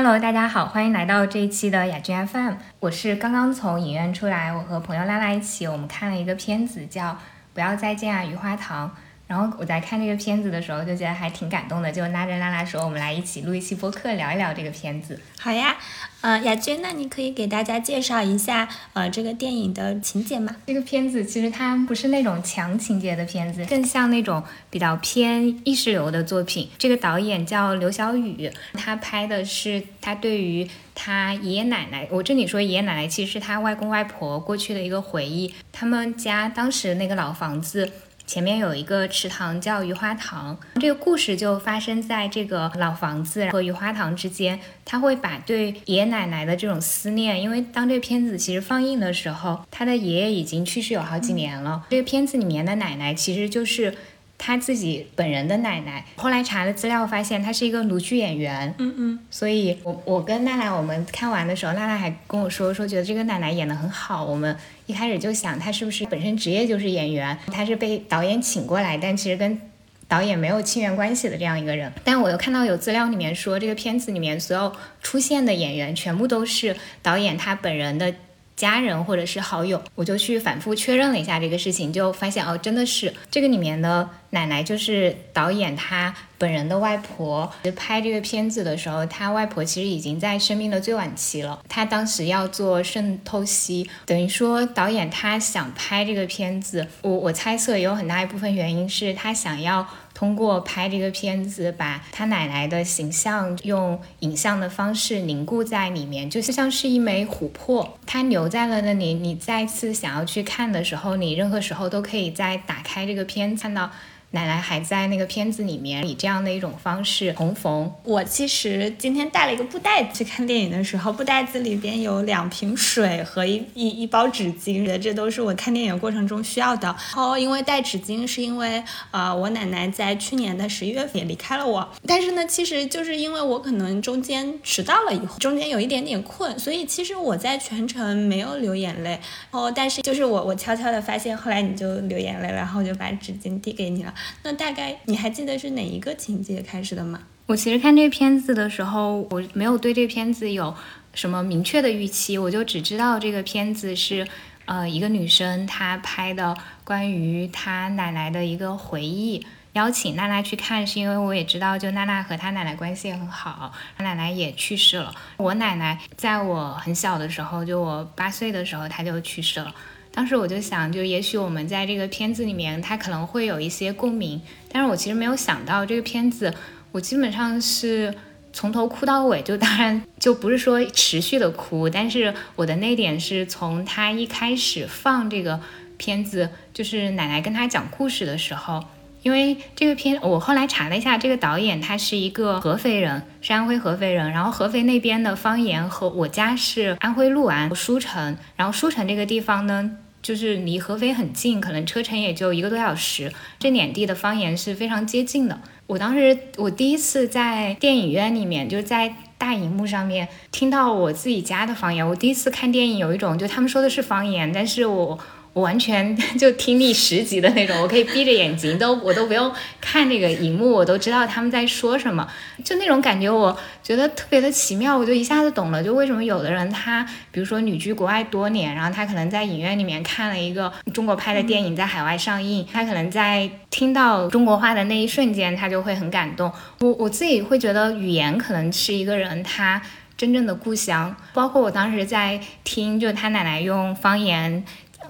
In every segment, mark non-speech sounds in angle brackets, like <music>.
Hello，大家好，欢迎来到这一期的雅君 FM。我是刚刚从影院出来，我和朋友拉拉一起，我们看了一个片子叫《不要再见啊，雨花堂》。然后我在看这个片子的时候，就觉得还挺感动的，就拉着拉拉说，我们来一起录一期播客，聊一聊这个片子。好呀，呃，雅君，那你可以给大家介绍一下呃这个电影的情节吗？这个片子其实它不是那种强情节的片子，更像那种比较偏意识流的作品。这个导演叫刘晓宇，他拍的是他对于他爷爷奶奶，我这里说爷爷奶奶其实是他外公外婆过去的一个回忆。他们家当时那个老房子。前面有一个池塘叫鱼花塘，这个故事就发生在这个老房子和鱼花塘之间。他会把对爷爷奶奶的这种思念，因为当这个片子其实放映的时候，他的爷爷已经去世有好几年了。这个片子里面的奶奶其实就是。他自己本人的奶奶，后来查了资料，发现他是一个鲁剧演员。嗯嗯，所以我我跟娜娜我们看完的时候，娜娜还跟我说说觉得这个奶奶演得很好。我们一开始就想她是不是本身职业就是演员，她是被导演请过来，但其实跟导演没有亲缘关系的这样一个人。但我又看到有资料里面说，这个片子里面所有出现的演员全部都是导演他本人的。家人或者是好友，我就去反复确认了一下这个事情，就发现哦，真的是这个里面的奶奶就是导演他本人的外婆。拍这个片子的时候，他外婆其实已经在生命的最晚期了，他当时要做肾透析，等于说导演他想拍这个片子，我我猜测也有很大一部分原因是他想要。通过拍这个片子，把他奶奶的形象用影像的方式凝固在里面，就像是一枚琥珀，它留在了那里。你再次想要去看的时候，你任何时候都可以再打开这个片，看到。奶奶还在那个片子里面以这样的一种方式重逢。我其实今天带了一个布袋子去看电影的时候，布袋子里边有两瓶水和一一一包纸巾，这都是我看电影过程中需要的。然后因为带纸巾是因为呃我奶奶在去年的十一月份也离开了我，但是呢其实就是因为我可能中间迟到了以后，中间有一点点困，所以其实我在全程没有流眼泪。哦，但是就是我我悄悄的发现，后来你就流眼泪了，然后我就把纸巾递给你了。那大概你还记得是哪一个情节开始的吗？我其实看这片子的时候，我没有对这片子有什么明确的预期，我就只知道这个片子是，呃，一个女生她拍的关于她奶奶的一个回忆。邀请娜娜去看，是因为我也知道，就娜娜和她奶奶关系也很好，她奶奶也去世了。我奶奶在我很小的时候，就我八岁的时候，她就去世了。当时我就想，就也许我们在这个片子里面，他可能会有一些共鸣。但是我其实没有想到，这个片子我基本上是从头哭到尾，就当然就不是说持续的哭，但是我的那点是从他一开始放这个片子，就是奶奶跟他讲故事的时候，因为这个片我后来查了一下，这个导演他是一个合肥人，是安徽合肥人，然后合肥那边的方言和我家是安徽六安舒城，然后舒城这个地方呢。就是离合肥很近，可能车程也就一个多小时。这两地的方言是非常接近的。我当时我第一次在电影院里面，就在大荧幕上面听到我自己家的方言。我第一次看电影，有一种就他们说的是方言，但是我。我完全 <laughs> 就听力十级的那种，我可以闭着眼睛都，我都不用看那个荧幕，我都知道他们在说什么，就那种感觉，我觉得特别的奇妙，我就一下子懂了，就为什么有的人他，比如说旅居国外多年，然后他可能在影院里面看了一个中国拍的电影在海外上映，他可能在听到中国话的那一瞬间，他就会很感动。我我自己会觉得语言可能是一个人他真正的故乡，包括我当时在听，就他奶奶用方言。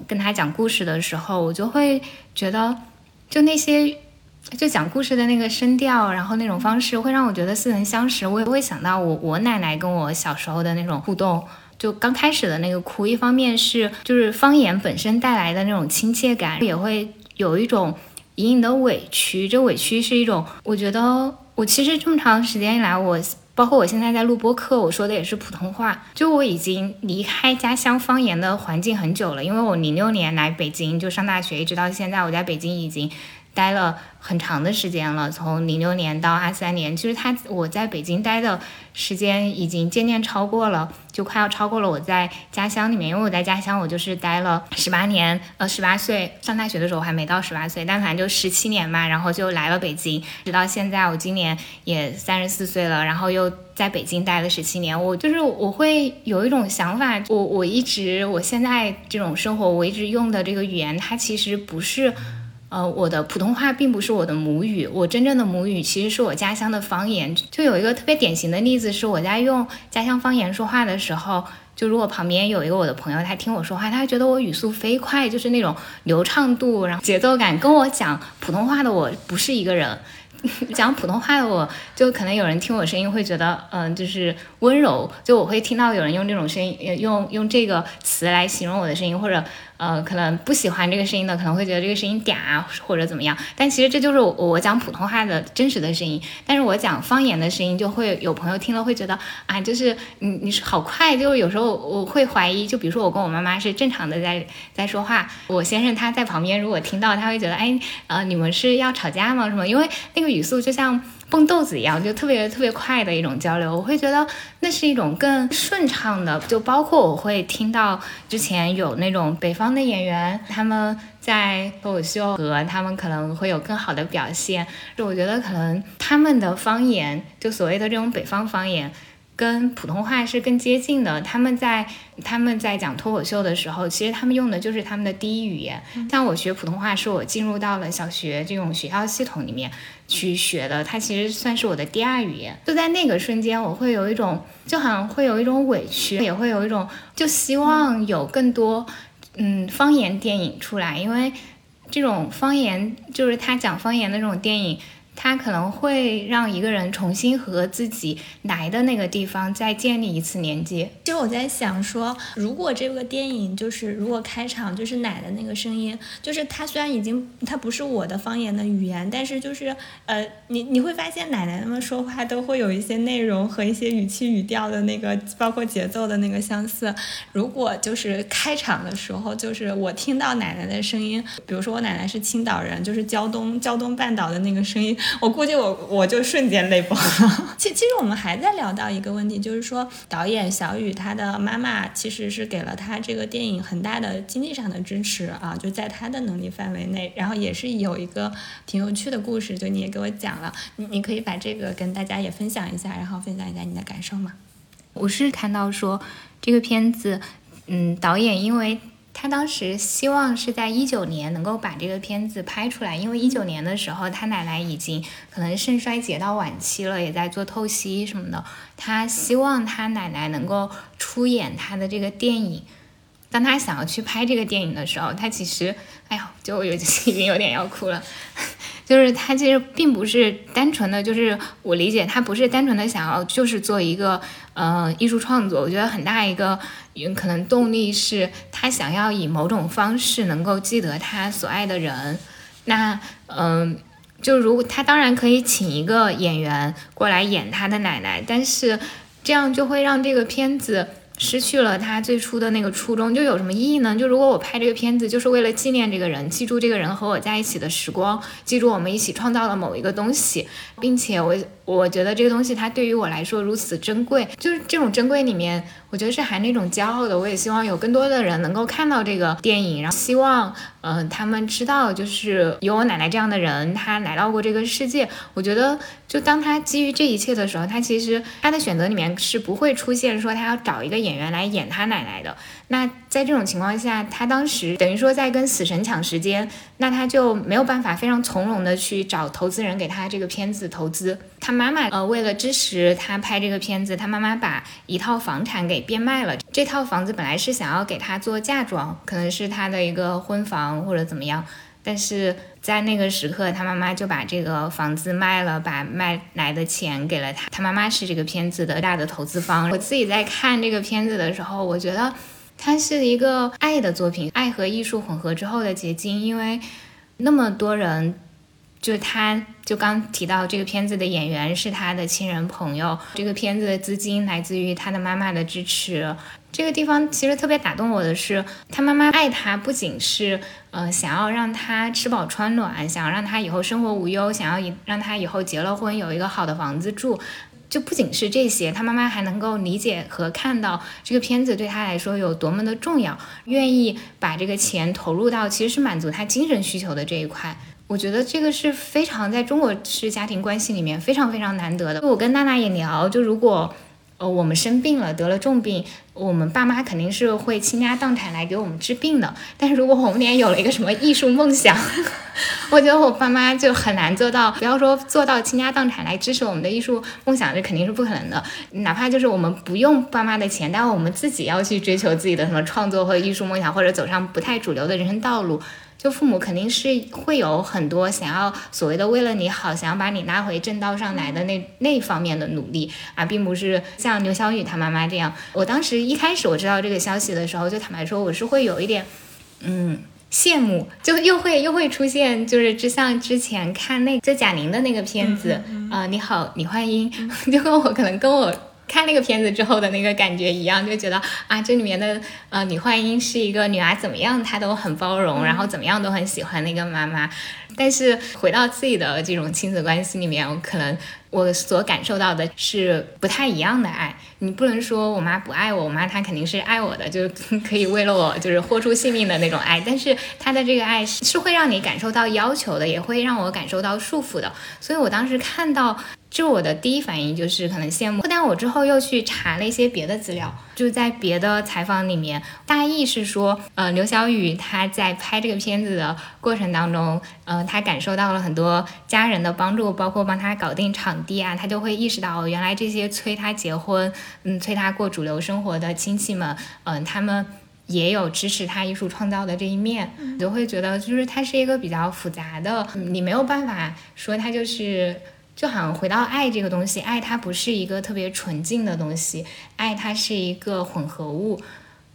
跟他讲故事的时候，我就会觉得，就那些就讲故事的那个声调，然后那种方式，会让我觉得似曾相识。我也会想到我我奶奶跟我小时候的那种互动，就刚开始的那个哭，一方面是就是方言本身带来的那种亲切感，也会有一种隐隐的委屈。这委屈是一种，我觉得我其实这么长时间以来，我。包括我现在在录播课，我说的也是普通话。就我已经离开家乡方言的环境很久了，因为我零六年来北京就上大学，一直到现在，我在北京已经待了很长的时间了，从零六年到二三年，其实他我在北京待的时间已经渐渐超过了，就快要超过了我在家乡里面，因为我在家乡我就是待了十八年，呃，十八岁上大学的时候还没到十八岁，但反正就十七年嘛，然后就来了北京，直到现在我今年也三十四岁了，然后又在北京待了十七年，我就是我会有一种想法，我我一直我现在这种生活，我一直用的这个语言，它其实不是。呃，我的普通话并不是我的母语，我真正的母语其实是我家乡的方言。就有一个特别典型的例子，是我在用家乡方言说话的时候，就如果旁边有一个我的朋友，他听我说话，他觉得我语速飞快，就是那种流畅度，然后节奏感，跟我讲普通话的我不是一个人。<laughs> 讲普通话的我，就可能有人听我声音会觉得，嗯，就是温柔。就我会听到有人用这种声音，用用这个词来形容我的声音，或者。呃，可能不喜欢这个声音的，可能会觉得这个声音嗲或者怎么样。但其实这就是我我讲普通话的真实的声音。但是我讲方言的声音，就会有朋友听了会觉得啊，就是你你是好快，就是有时候我会怀疑，就比如说我跟我妈妈是正常的在在说话，我先生他在旁边如果听到，他会觉得哎，呃，你们是要吵架吗？什么？因为那个语速就像。蹦豆子一样，就特别特别快的一种交流，我会觉得那是一种更顺畅的。就包括我会听到之前有那种北方的演员，他们在脱口秀和他们可能会有更好的表现。就我觉得可能他们的方言，就所谓的这种北方方言。跟普通话是更接近的。他们在他们在讲脱口秀的时候，其实他们用的就是他们的第一语言。像我学普通话，是我进入到了小学这种学校系统里面去学的，它其实算是我的第二语言。就在那个瞬间，我会有一种，就好像会有一种委屈，也会有一种，就希望有更多嗯方言电影出来，因为这种方言就是他讲方言的这种电影。它可能会让一个人重新和自己来的那个地方再建立一次连接。其实我在想说，如果这个电影就是如果开场就是奶的那个声音，就是它虽然已经它不是我的方言的语言，但是就是呃，你你会发现奶奶他们说话都会有一些内容和一些语气语调的那个，包括节奏的那个相似。如果就是开场的时候，就是我听到奶奶的声音，比如说我奶奶是青岛人，就是胶东胶东半岛的那个声音。我估计我我就瞬间泪崩了。<laughs> 其其实我们还在聊到一个问题，就是说导演小雨他的妈妈其实是给了他这个电影很大的经济上的支持啊，就在他的能力范围内。然后也是有一个挺有趣的故事，就你也给我讲了，你你可以把这个跟大家也分享一下，然后分享一下你的感受吗？我是看到说这个片子，嗯，导演因为。他当时希望是在一九年能够把这个片子拍出来，因为一九年的时候他奶奶已经可能肾衰竭到晚期了，也在做透析什么的。他希望他奶奶能够出演他的这个电影。当他想要去拍这个电影的时候，他其实，哎呀，就有 <laughs> 已经有点要哭了。<laughs> 就是他其实并不是单纯的，就是我理解他不是单纯的想要就是做一个呃艺术创作。我觉得很大一个可能动力是他想要以某种方式能够记得他所爱的人。那嗯，就如果他当然可以请一个演员过来演他的奶奶，但是这样就会让这个片子。失去了他最初的那个初衷，就有什么意义呢？就如果我拍这个片子，就是为了纪念这个人，记住这个人和我在一起的时光，记住我们一起创造了某一个东西，并且我我觉得这个东西它对于我来说如此珍贵，就是这种珍贵里面。我觉得是含那种骄傲的，我也希望有更多的人能够看到这个电影，然后希望，嗯，他们知道，就是有我奶奶这样的人，她来到过这个世界。我觉得，就当他基于这一切的时候，他其实他的选择里面是不会出现说他要找一个演员来演他奶奶的。那在这种情况下，他当时等于说在跟死神抢时间，那他就没有办法非常从容的去找投资人给他这个片子投资。他妈妈呃为了支持他拍这个片子，他妈妈把一套房产给变卖了。这套房子本来是想要给他做嫁妆，可能是他的一个婚房或者怎么样，但是在那个时刻，他妈妈就把这个房子卖了，把卖来的钱给了他。他妈妈是这个片子的大的投资方。我自己在看这个片子的时候，我觉得。它是一个爱的作品，爱和艺术混合之后的结晶。因为那么多人就是他，就刚提到这个片子的演员是他的亲人朋友，这个片子的资金来自于他的妈妈的支持。这个地方其实特别打动我的是，他妈妈爱他，不仅是呃想要让他吃饱穿暖，想要让他以后生活无忧，想要以让他以后结了婚有一个好的房子住。就不仅是这些，他妈妈还能够理解和看到这个片子对他来说有多么的重要，愿意把这个钱投入到其实是满足他精神需求的这一块。我觉得这个是非常在中国式家庭关系里面非常非常难得的。我跟娜娜也聊，就如果。呃，我们生病了，得了重病，我们爸妈肯定是会倾家荡产来给我们治病的。但是如果红莲有了一个什么艺术梦想，<laughs> 我觉得我爸妈就很难做到。不要说做到倾家荡产来支持我们的艺术梦想，这肯定是不可能的。哪怕就是我们不用爸妈的钱，但我们自己要去追求自己的什么创作或艺术梦想，或者走上不太主流的人生道路。就父母肯定是会有很多想要所谓的为了你好，想要把你拉回正道上来的那那方面的努力啊，并不是像刘晓宇他妈妈这样。我当时一开始我知道这个消息的时候，就坦白说我是会有一点，嗯，羡慕，就又会又会出现，就是就像之前看那就贾玲的那个片子啊，你好，李焕英，<laughs> 就跟我可能跟我。看那个片子之后的那个感觉一样，就觉得啊，这里面的呃李焕英是一个女儿，怎么样她都很包容，然后怎么样都很喜欢那个妈妈。但是回到自己的这种亲子关系里面，我可能我所感受到的是不太一样的爱。你不能说我妈不爱我，我妈她肯定是爱我的，就是可以为了我就是豁出性命的那种爱。但是她的这个爱是会让你感受到要求的，也会让我感受到束缚的。所以我当时看到。就我的第一反应就是可能羡慕，但我之后又去查了一些别的资料，就在别的采访里面，大意是说，呃，刘晓宇他在拍这个片子的过程当中，呃，他感受到了很多家人的帮助，包括帮他搞定场地啊，他就会意识到，原来这些催他结婚，嗯，催他过主流生活的亲戚们，嗯，他们也有支持他艺术创造的这一面，你就会觉得就是他是一个比较复杂的，你没有办法说他就是。就好像回到爱这个东西，爱它不是一个特别纯净的东西，爱它是一个混合物，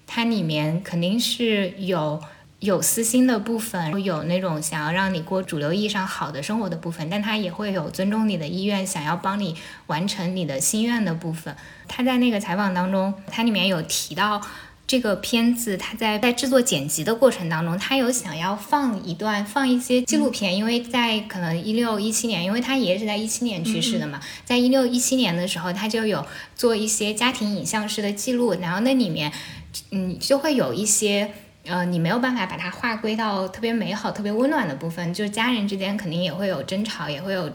它里面肯定是有有私心的部分，有那种想要让你过主流意义上好的生活的部分，但它也会有尊重你的意愿，想要帮你完成你的心愿的部分。他在那个采访当中，他里面有提到。这个片子，他在在制作剪辑的过程当中，他有想要放一段放一些纪录片，因为在可能一六一七年，因为他爷爷是在一七年去世的嘛，在一六一七年的时候，他就有做一些家庭影像式的记录，然后那里面，嗯，就会有一些，呃，你没有办法把它划归到特别美好、特别温暖的部分，就是家人之间肯定也会有争吵，也会有。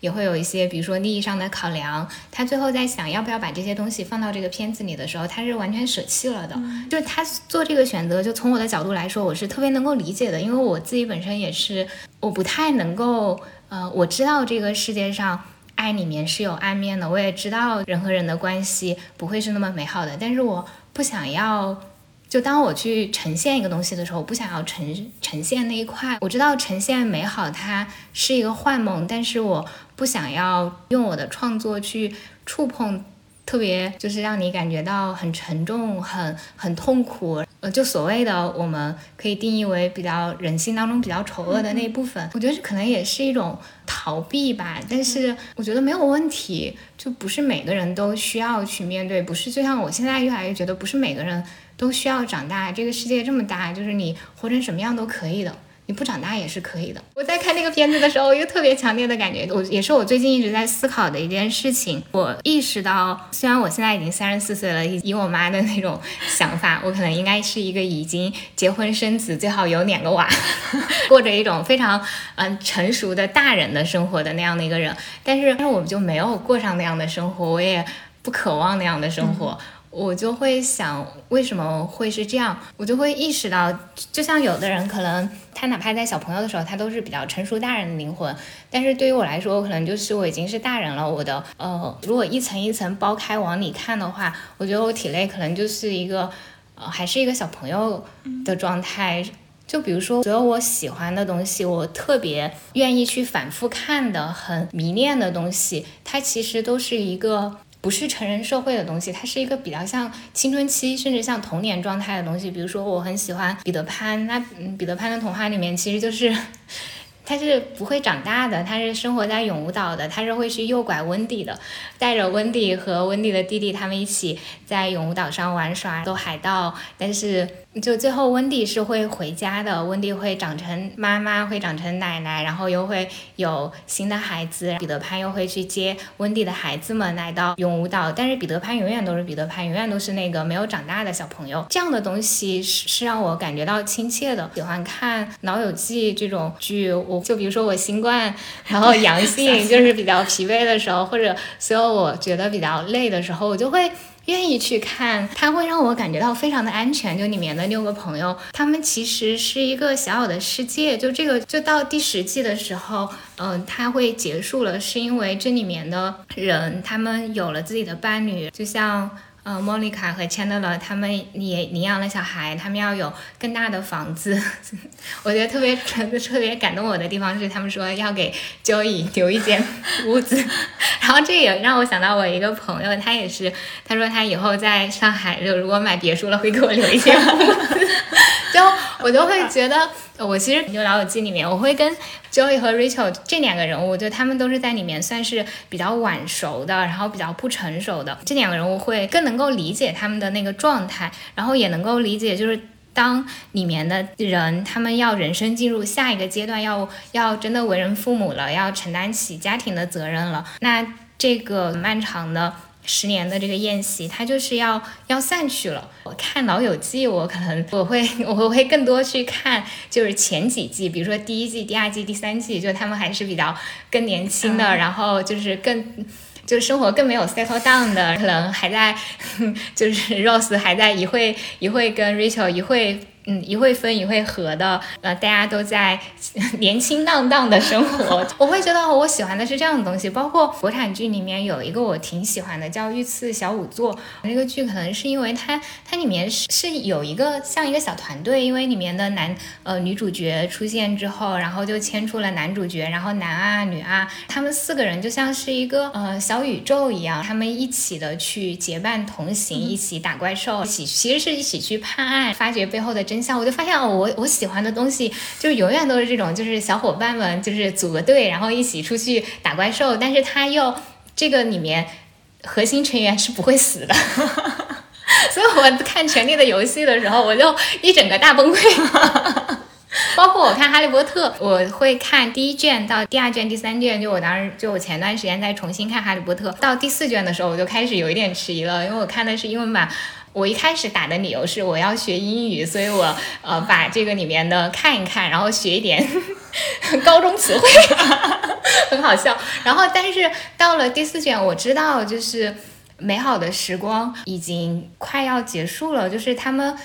也会有一些，比如说利益上的考量。他最后在想要不要把这些东西放到这个片子里的时候，他是完全舍弃了的。就是他做这个选择，就从我的角度来说，我是特别能够理解的，因为我自己本身也是，我不太能够，呃，我知道这个世界上爱里面是有暗面的，我也知道人和人的关系不会是那么美好的，但是我不想要。就当我去呈现一个东西的时候，我不想要呈呈现那一块。我知道呈现美好它是一个幻梦，但是我不想要用我的创作去触碰特别就是让你感觉到很沉重、很很痛苦。呃，就所谓的我们可以定义为比较人性当中比较丑恶的那一部分，<laughs> 我觉得这可能也是一种逃避吧。但是我觉得没有问题，就不是每个人都需要去面对。不是，就像我现在越来越觉得，不是每个人。都需要长大，这个世界这么大，就是你活成什么样都可以的，你不长大也是可以的。我在看那个片子的时候，一个特别强烈的感觉，我也是我最近一直在思考的一件事情。我意识到，虽然我现在已经三十四岁了，以我妈的那种想法，我可能应该是一个已经结婚生子，最好有两个娃，<laughs> 过着一种非常嗯成熟的大人的生活的那样的一个人。但是，但是我们就没有过上那样的生活，我也不渴望那样的生活。我就会想，为什么会是这样？我就会意识到，就像有的人可能他哪怕在小朋友的时候，他都是比较成熟大人的灵魂，但是对于我来说，我可能就是我已经是大人了。我的呃，如果一层一层剥开往里看的话，我觉得我体内可能就是一个呃，还是一个小朋友的状态。就比如说，所有我喜欢的东西，我特别愿意去反复看的、很迷恋的东西，它其实都是一个。不是成人社会的东西，它是一个比较像青春期，甚至像童年状态的东西。比如说，我很喜欢彼得潘，那彼得潘的童话里面其实就是 <laughs> 他是不会长大的，他是生活在永无岛的，他是会去诱拐温蒂的，带着温蒂和温蒂的弟弟他们一起在永无岛上玩耍，走海盗。但是就最后温蒂是会回家的，温蒂会长成妈妈，会长成奶奶，然后又会有新的孩子。彼得潘又会去接温蒂的孩子们来到永无岛，但是彼得潘永远都是彼得潘，永远都是那个没有长大的小朋友。这样的东西是是让我感觉到亲切的。喜欢看《老友记》这种剧，我就比如说我新冠，然后阳性，<laughs> 就是比较疲惫的时候，或者所有我觉得比较累的时候，我就会。愿意去看，它会让我感觉到非常的安全。就里面的六个朋友，他们其实是一个小小的世界。就这个，就到第十季的时候，嗯，它会结束了，是因为这里面的人他们有了自己的伴侣，就像。呃，莫妮卡和钱德勒他们也领养了小孩，他们要有更大的房子。<laughs> 我觉得特别特别特别感动我的地方是，他们说要给 Joey 留一间屋子。<laughs> 然后这也让我想到我一个朋友，他也是，他说他以后在上海就如果买别墅了，会给我留一间屋子。<laughs> 就我就会觉得，我其实《就老友记》里面，我会跟 Joey 和 Rachel 这两个人物，就他们都是在里面算是比较晚熟的，然后比较不成熟的这两个人物，会更能够理解他们的那个状态，然后也能够理解，就是当里面的人他们要人生进入下一个阶段，要要真的为人父母了，要承担起家庭的责任了，那这个漫长的。十年的这个宴席，它就是要要散去了。我看《老友记》，我可能我会我会更多去看，就是前几季，比如说第一季、第二季、第三季，就他们还是比较更年轻的，然后就是更就是生活更没有 settle down 的，可能还在 <laughs> 就是 Rose 还在一会一会跟 Rachel 一会。嗯，一会分一会合的，呃，大家都在 <laughs> 年轻荡荡的生活。<laughs> 我会觉得我喜欢的是这样的东西，包括国产剧里面有一个我挺喜欢的，叫《御赐小仵作》。那个剧可能是因为它它里面是是有一个像一个小团队，因为里面的男呃女主角出现之后，然后就牵出了男主角，然后男啊女啊，他们四个人就像是一个呃小宇宙一样，他们一起的去结伴同行，一起打怪兽，一起其实是一起去判案，发掘背后的真。我就发现哦，我我喜欢的东西就永远都是这种，就是小伙伴们就是组个队，然后一起出去打怪兽，但是他又这个里面核心成员是不会死的，<laughs> 所以我看《权力的游戏》的时候，我就一整个大崩溃。包括我看《哈利波特》，我会看第一卷到第二卷、第三卷，就我当时就我前段时间在重新看《哈利波特》，到第四卷的时候，我就开始有一点迟疑了，因为我看的是英文版。我一开始打的理由是我要学英语，所以我呃把这个里面的看一看，然后学一点 <laughs> 高中词汇，<laughs> 很好笑。然后但是到了第四卷，我知道就是美好的时光已经快要结束了，就是他们。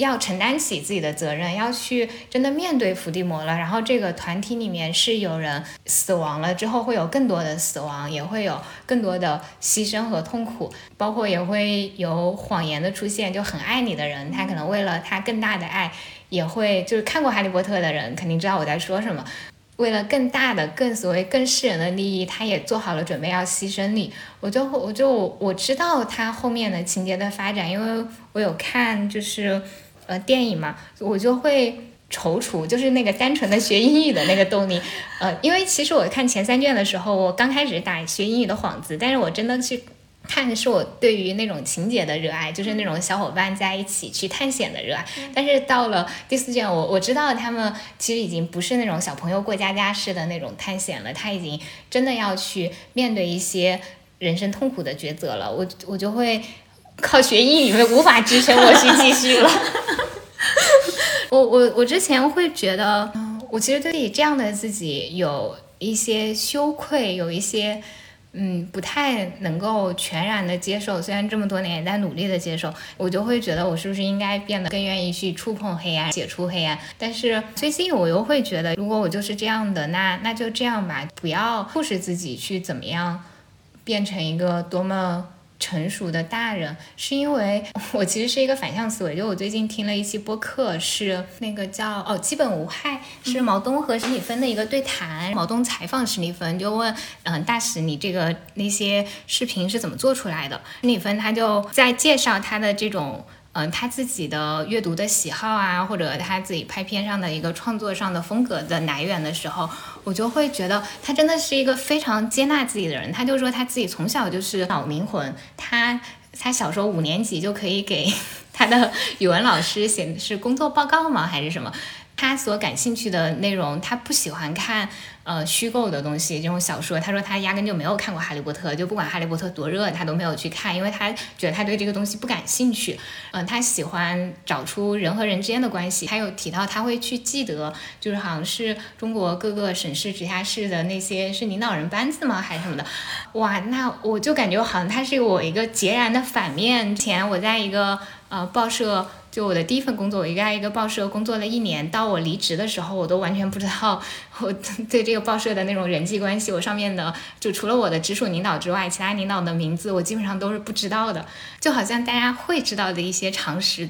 要承担起自己的责任，要去真的面对伏地魔了。然后这个团体里面是有人死亡了，之后会有更多的死亡，也会有更多的牺牲和痛苦，包括也会有谎言的出现。就很爱你的人，他可能为了他更大的爱，也会就是看过《哈利波特》的人肯定知道我在说什么。为了更大的、更所谓更世人的利益，他也做好了准备要牺牲你。我就我就我知道他后面的情节的发展，因为我有看就是。呃，电影嘛，我就会踌躇，就是那个单纯的学英语的那个动力。呃，因为其实我看前三卷的时候，我刚开始打学英语的幌子，但是我真的去看的是我对于那种情节的热爱，就是那种小伙伴在一起去探险的热爱。但是到了第四卷，我我知道他们其实已经不是那种小朋友过家家式的那种探险了，他已经真的要去面对一些人生痛苦的抉择了。我我就会。靠学英语无法支撑我去继续了。<laughs> 我我我之前会觉得，我其实对这样的自己有一些羞愧，有一些嗯不太能够全然的接受。虽然这么多年也在努力的接受，我就会觉得我是不是应该变得更愿意去触碰黑暗，解除黑暗。但是最近我又会觉得，如果我就是这样的，那那就这样吧，不要迫使自己去怎么样变成一个多么。成熟的大人，是因为 <laughs> 我其实是一个反向思维。就我最近听了一期播客，是那个叫哦基本无害，是毛东和史蒂芬的一个对谈。毛东采访史蒂芬，就问嗯大使你这个那些视频是怎么做出来的？史蒂芬他就在介绍他的这种嗯，他自己的阅读的喜好啊，或者他自己拍片上的一个创作上的风格的来源的时候，我就会觉得他真的是一个非常接纳自己的人。他就说他自己从小就是脑灵魂，他他小时候五年级就可以给 <laughs> 他的语文老师写的是工作报告吗？还是什么？他所感兴趣的内容，他不喜欢看呃虚构的东西，这种小说。他说他压根就没有看过《哈利波特》，就不管《哈利波特》多热，他都没有去看，因为他觉得他对这个东西不感兴趣。嗯，他喜欢找出人和人之间的关系。他有提到他会去记得，就是好像是中国各个省市直辖市的那些是领导人班子吗，还是什么的？哇，那我就感觉好像他是我一个截然的反面。前我在一个呃报社。就我的第一份工作，我应该一个报社工作了一年，到我离职的时候，我都完全不知道我对这个报社的那种人际关系，我上面的就除了我的直属领导之外，其他领导的名字我基本上都是不知道的，就好像大家会知道的一些常识，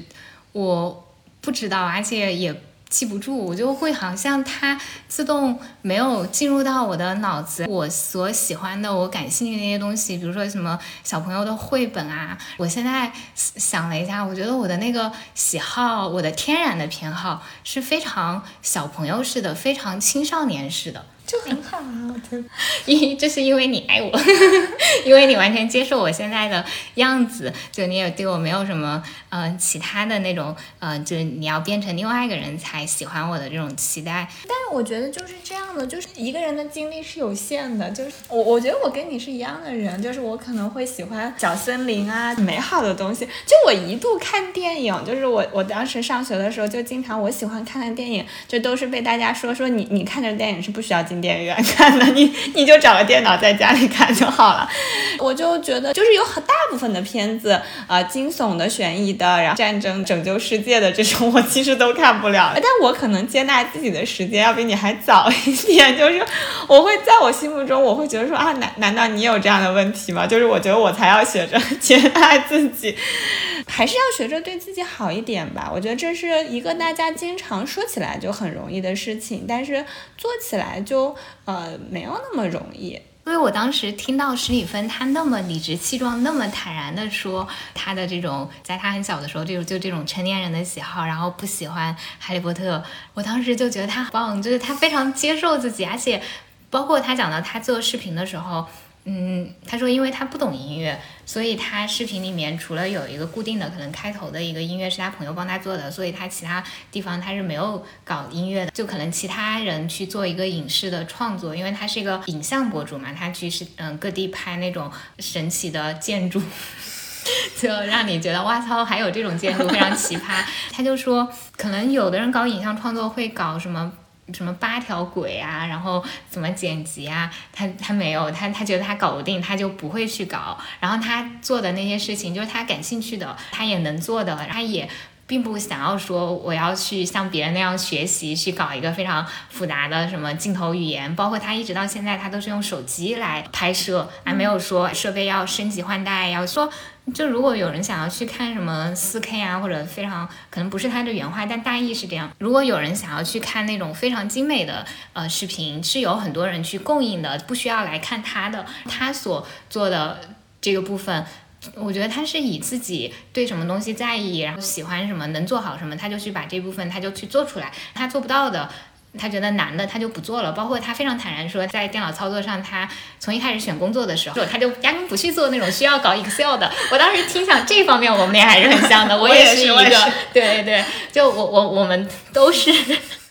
我不知道，而且也。记不住，我就会好像它自动没有进入到我的脑子。我所喜欢的、我感兴趣的那些东西，比如说什么小朋友的绘本啊，我现在想了一下，我觉得我的那个喜好，我的天然的偏好是非常小朋友式的，非常青少年式的。就很好啊，<laughs> 因这是因为你爱我，<laughs> 因为你完全接受我现在的样子，就你也对我没有什么呃其他的那种呃，就是你要变成另外一个人才喜欢我的这种期待。但是我觉得就是这样的，就是一个人的精力是有限的，就是我我觉得我跟你是一样的人，就是我可能会喜欢小森林啊，美好的东西。就我一度看电影，就是我我当时上学的时候就经常我喜欢看的电影，就都是被大家说说你你看这电影是不需要进。电影院看的，你 <laughs> 你就找个电脑在家里看就好了。我就觉得，就是有很大部分的片子，呃，惊悚的、悬疑的，然后战争、拯救世界的这种，我其实都看不了。但我可能接纳自己的时间要比你还早一点，就是我会在我心目中，我会觉得说啊，难难道你有这样的问题吗？就是我觉得我才要学着 <laughs> 接纳自己，还是要学着对自己好一点吧。我觉得这是一个大家经常说起来就很容易的事情，但是做起来就。呃，没有那么容易。因为我当时听到史蒂芬他那么理直气壮、那么坦然的说他的这种，在他很小的时候就就这种成年人的喜好，然后不喜欢哈利波特，我当时就觉得他很棒，就是他非常接受自己，而且包括他讲到他做视频的时候。嗯，他说，因为他不懂音乐，所以他视频里面除了有一个固定的，可能开头的一个音乐是他朋友帮他做的，所以他其他地方他是没有搞音乐的。就可能其他人去做一个影视的创作，因为他是一个影像博主嘛，他去是嗯各地拍那种神奇的建筑，<laughs> 就让你觉得哇操，还有这种建筑非常奇葩。他就说，可能有的人搞影像创作会搞什么。什么八条轨啊，然后怎么剪辑啊？他他没有，他他觉得他搞不定，他就不会去搞。然后他做的那些事情，就是他感兴趣的，他也能做的，他也并不想要说我要去像别人那样学习，去搞一个非常复杂的什么镜头语言。包括他一直到现在，他都是用手机来拍摄，还没有说设备要升级换代，要说。就如果有人想要去看什么四 K 啊，或者非常可能不是他的原话，但大意是这样。如果有人想要去看那种非常精美的呃视频，是有很多人去供应的，不需要来看他的。他所做的这个部分，我觉得他是以自己对什么东西在意，然后喜欢什么，能做好什么，他就去把这部分他就去做出来。他做不到的。他觉得难的，他就不做了。包括他非常坦然说，在电脑操作上，他从一开始选工作的时候，他就压根不去做那种需要搞 Excel 的。我当时听想这方面，我们俩还是很像的。<laughs> 我也是一个，对对对，就我我我们都是。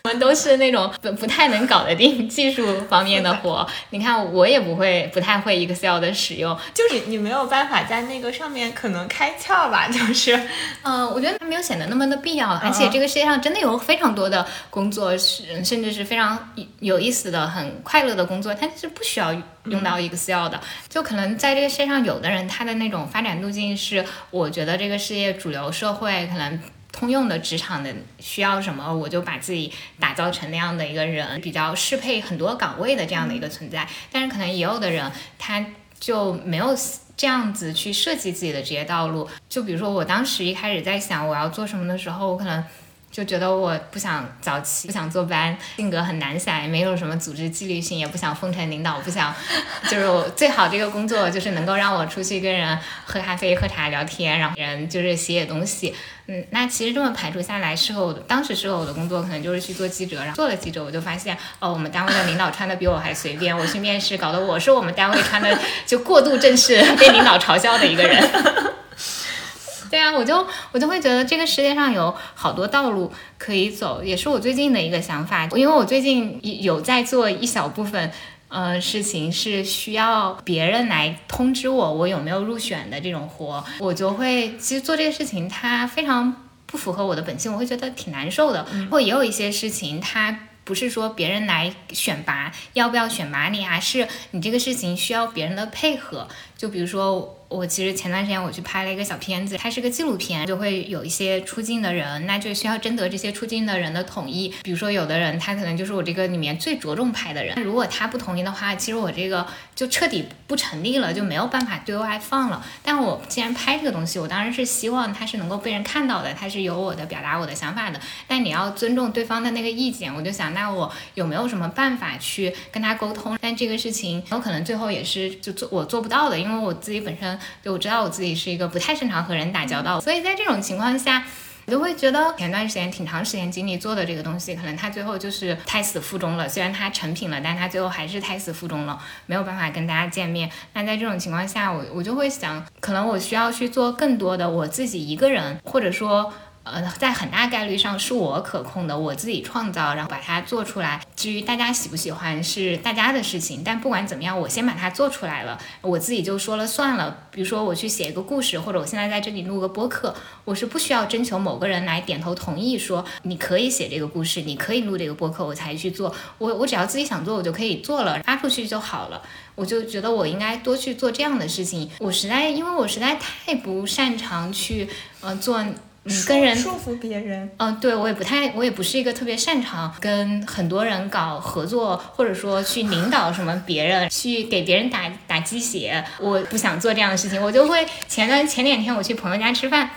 我们都是那种不不太能搞得定技术方面的活，你看我也不会，不太会 Excel 的使用，就是你没有办法在那个上面可能开窍吧，就是，嗯，我觉得它没有显得那么的必要，而且这个世界上真的有非常多的工作是，甚至是非常有意思的、很快乐的工作，它是不需要用到 Excel 的，就可能在这个世界上，有的人他的那种发展路径是，我觉得这个世界主流社会可能。通用的职场的需要什么，我就把自己打造成那样的一个人，比较适配很多岗位的这样的一个存在。但是可能也有的人，他就没有这样子去设计自己的职业道路。就比如说我当时一开始在想我要做什么的时候，我可能就觉得我不想早起，不想坐班，性格很懒散，也没有什么组织纪律性，也不想奉承领导，不想，<laughs> 就是最好这个工作就是能够让我出去跟人喝咖啡、喝茶、聊天，然后人就是写写东西。嗯，那其实这么排除下来，适合我的当时适合我的工作可能就是去做记者，然后做了记者，我就发现哦，我们单位的领导穿的比我还随便，我去面试，搞得我是我们单位穿的就过度正式，<laughs> 被领导嘲笑的一个人。对啊，我就我就会觉得这个世界上有好多道路可以走，也是我最近的一个想法。因为我最近有在做一小部分，呃，事情是需要别人来通知我我有没有入选的这种活，我就会其实做这个事情，它非常不符合我的本性，我会觉得挺难受的。然后也有一些事情，它不是说别人来选拔要不要选拔你，而是你这个事情需要别人的配合。就比如说。我其实前段时间我去拍了一个小片子，它是个纪录片，就会有一些出镜的人，那就需要征得这些出镜的人的同意。比如说有的人他可能就是我这个里面最着重拍的人，如果他不同意的话，其实我这个就彻底不成立了，就没有办法对外放了。但我既然拍这个东西，我当然是希望它是能够被人看到的，它是有我的表达我的想法的。但你要尊重对方的那个意见，我就想，那我有没有什么办法去跟他沟通？但这个事情有可能最后也是就做我做不到的，因为我自己本身。就我知道我自己是一个不太擅长和人打交道，所以在这种情况下，我就会觉得前段时间挺长时间精力做的这个东西，可能它最后就是胎死腹中了。虽然它成品了，但它最后还是胎死腹中了，没有办法跟大家见面。那在这种情况下，我我就会想，可能我需要去做更多的我自己一个人，或者说。呃，在很大概率上是我可控的，我自己创造，然后把它做出来。至于大家喜不喜欢是大家的事情，但不管怎么样，我先把它做出来了，我自己就说了算了。比如说我去写一个故事，或者我现在在这里录个播客，我是不需要征求某个人来点头同意说你可以写这个故事，你可以录这个播客，我才去做。我我只要自己想做，我就可以做了，发出去就好了。我就觉得我应该多去做这样的事情。我实在因为我实在太不擅长去呃做。嗯，跟人说服别人，嗯，对我也不太，我也不是一个特别擅长跟很多人搞合作，或者说去领导什么别人，去给别人打打鸡血，我不想做这样的事情，我就会前段前两天我去朋友家吃饭。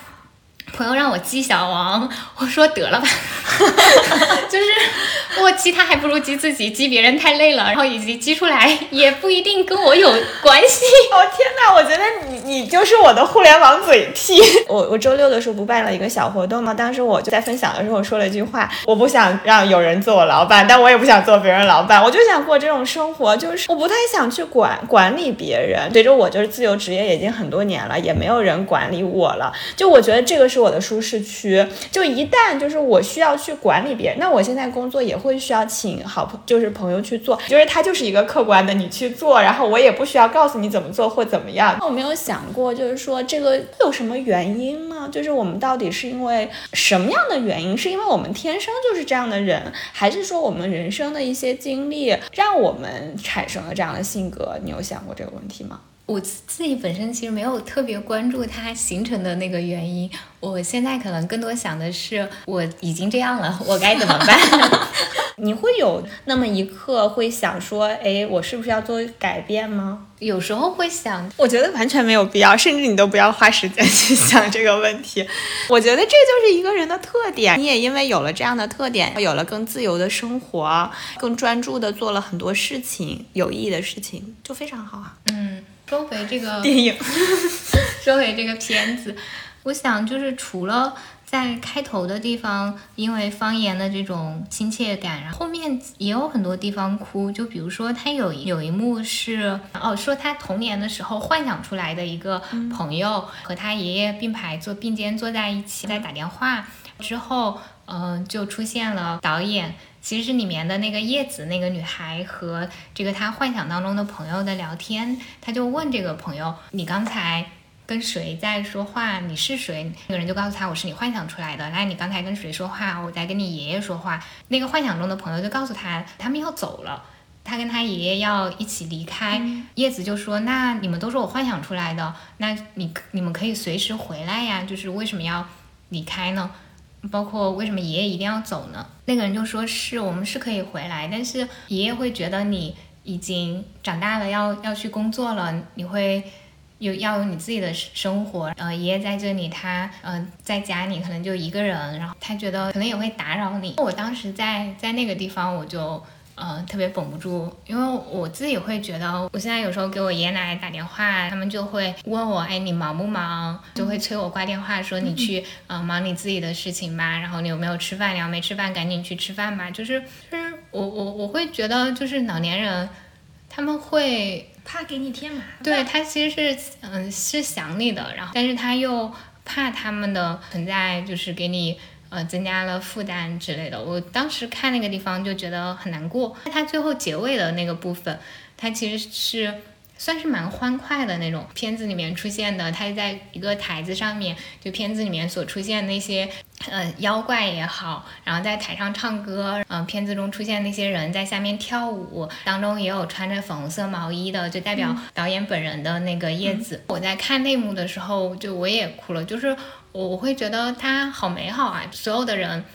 朋友让我激小王，<laughs> 我说得了吧，<laughs> 就是我激他还不如激自己，激别人太累了，然后以及激出来也不一定跟我有关系。<laughs> 哦天哪，我觉得你你就是我的互联网嘴替。我我周六的时候不办了一个小活动吗？当时我就在分享的时候说了一句话，我不想让有人做我老板，但我也不想做别人老板，我就想过这种生活，就是我不太想去管管理别人。随着我就是自由职业已经很多年了，也没有人管理我了，就我觉得这个是。我的舒适区，就一旦就是我需要去管理别人，那我现在工作也会需要请好朋，就是朋友去做，就是他就是一个客观的，你去做，然后我也不需要告诉你怎么做或怎么样。那我没有想过，就是说这个会有什么原因吗？就是我们到底是因为什么样的原因？是因为我们天生就是这样的人，还是说我们人生的一些经历让我们产生了这样的性格？你有想过这个问题吗？我自己本身其实没有特别关注它形成的那个原因，我现在可能更多想的是我已经这样了，我该怎么办？<laughs> 你会有那么一刻会想说，哎，我是不是要做改变吗？有时候会想，我觉得完全没有必要，甚至你都不要花时间 <laughs> 去想这个问题。我觉得这就是一个人的特点，你也因为有了这样的特点，有了更自由的生活，更专注的做了很多事情，有意义的事情，就非常好啊。嗯。说回这个 <laughs> 电影，<laughs> 说回这个片子，我想就是除了在开头的地方，因为方言的这种亲切感，然后后面也有很多地方哭。就比如说他有有一幕是哦，说他童年的时候幻想出来的一个朋友和他爷爷并排坐并肩坐在一起在打电话，之后嗯就出现了导演。其实是里面的那个叶子那个女孩和这个她幻想当中的朋友的聊天，她就问这个朋友：“你刚才跟谁在说话？你是谁？”那个人就告诉他：“我是你幻想出来的。”那你刚才跟谁说话？我在跟你爷爷说话。那个幻想中的朋友就告诉他：“他们要走了，他跟他爷爷要一起离开。”叶子就说：“那你们都是我幻想出来的，那你你们可以随时回来呀，就是为什么要离开呢？”包括为什么爷爷一定要走呢？那个人就说是我们是可以回来，但是爷爷会觉得你已经长大了，要要去工作了，你会有要有你自己的生活。呃，爷爷在这里，他呃在家里可能就一个人，然后他觉得可能也会打扰你。我当时在在那个地方，我就。呃，特别绷不住，因为我自己会觉得，我现在有时候给我爷爷奶奶打电话，他们就会问我，哎，你忙不忙？就会催我挂电话，说你去，呃，忙你自己的事情吧。然后你有没有吃饭？你要没吃饭，赶紧去吃饭吧。就是，就是我我我会觉得，就是老年人，他们会怕给你添麻烦。对他其实是，嗯，是想你的，然后，但是他又怕他们的存在，就是给你。呃，增加了负担之类的。我当时看那个地方就觉得很难过。它最后结尾的那个部分，它其实是算是蛮欢快的那种。片子里面出现的，它在一个台子上面，就片子里面所出现那些呃妖怪也好，然后在台上唱歌，嗯，片子中出现那些人在下面跳舞，当中也有穿着粉红色毛衣的，就代表导演本人的那个叶子。我在看内幕的时候，就我也哭了，就是。我我会觉得它好美好啊！所有的人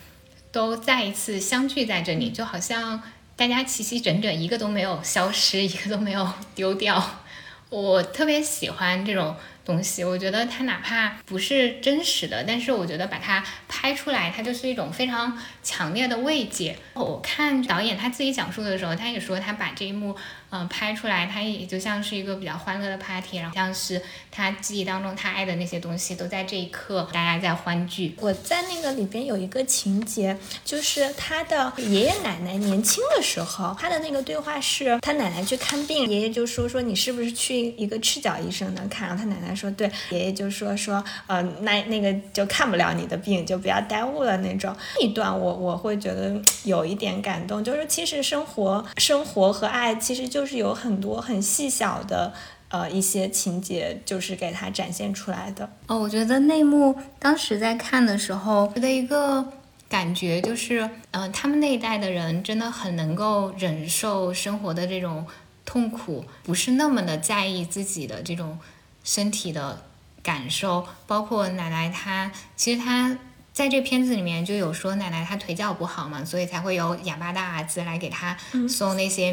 都再一次相聚在这里，就好像大家齐齐整整，一个都没有消失，一个都没有 <laughs> 丢掉。我特别喜欢这种。东西，我觉得它哪怕不是真实的，但是我觉得把它拍出来，它就是一种非常强烈的慰藉。我看导演他自己讲述的时候，他也说他把这一幕，嗯，拍出来，他也就像是一个比较欢乐的 party，然后像是他记忆当中他爱的那些东西都在这一刻大家在欢聚。我在那个里边有一个情节，就是他的爷爷奶奶年轻的时候，他的那个对话是他奶奶去看病，爷爷就说说你是不是去一个赤脚医生那看，然后他奶奶。说对，爷爷就说说，呃，那那个就看不了你的病，就不要耽误了那种。那一段我我会觉得有一点感动，就是其实生活生活和爱其实就就是有很多很细小的呃一些情节，就是给他展现出来的。哦，我觉得内幕当时在看的时候的一个感觉就是，嗯，他们那一代的人真的很能够忍受生活的这种痛苦，不是那么的在意自己的这种。身体的感受，包括奶奶她，其实她在这片子里面就有说奶奶她腿脚不好嘛，所以才会有哑巴大儿子来给她送那些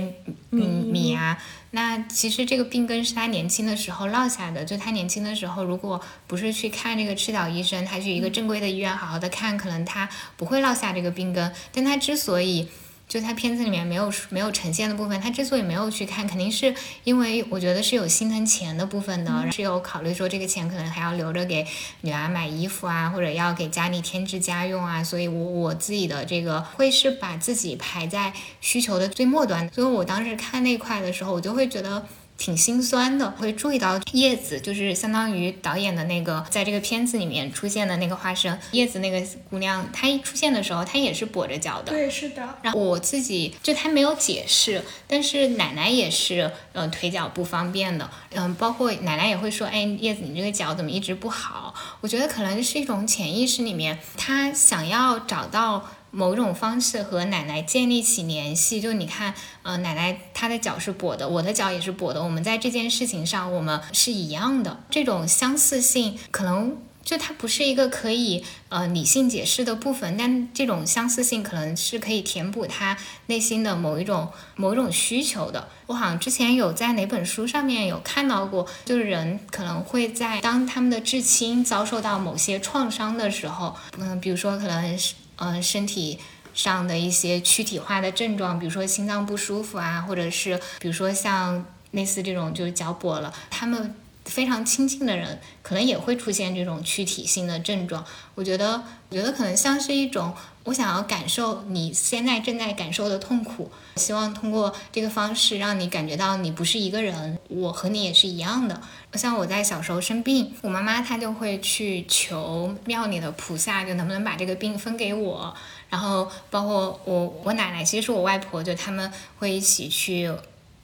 米米啊。那其实这个病根是她年轻的时候落下的，就她年轻的时候如果不是去看这个赤脚医生，她去一个正规的医院好好的看，可能她不会落下这个病根。但她之所以就他片子里面没有没有呈现的部分，他之所以没有去看，肯定是因为我觉得是有心疼钱的部分的，是有考虑说这个钱可能还要留着给女儿买衣服啊，或者要给家里添置家用啊，所以我我自己的这个会是把自己排在需求的最末端，所以我当时看那块的时候，我就会觉得。挺心酸的，会注意到叶子就是相当于导演的那个，在这个片子里面出现的那个化身叶子那个姑娘，她一出现的时候，她也是跛着脚的。对，是的。然后我自己就她没有解释，但是奶奶也是，嗯，腿脚不方便的，嗯，包括奶奶也会说，哎，叶子你这个脚怎么一直不好？我觉得可能是一种潜意识里面，她想要找到。某种方式和奶奶建立起联系，就你看，呃，奶奶她的脚是跛的，我的脚也是跛的，我们在这件事情上我们是一样的，这种相似性可能就它不是一个可以呃理性解释的部分，但这种相似性可能是可以填补他内心的某一种某一种需求的。我好像之前有在哪本书上面有看到过，就是人可能会在当他们的至亲遭受到某些创伤的时候，嗯，比如说可能是嗯，身体上的一些躯体化的症状，比如说心脏不舒服啊，或者是比如说像类似这种就是脚跛了，他们非常亲近的人可能也会出现这种躯体性的症状。我觉得，我觉得可能像是一种我想要感受你现在正在感受的痛苦，希望通过这个方式让你感觉到你不是一个人，我和你也是一样的。像我在小时候生病，我妈妈她就会去求庙里的菩萨，就能不能把这个病分给我。然后包括我我奶奶，其实是我外婆，就他们会一起去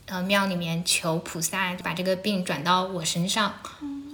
呃庙里面求菩萨，把这个病转到我身上。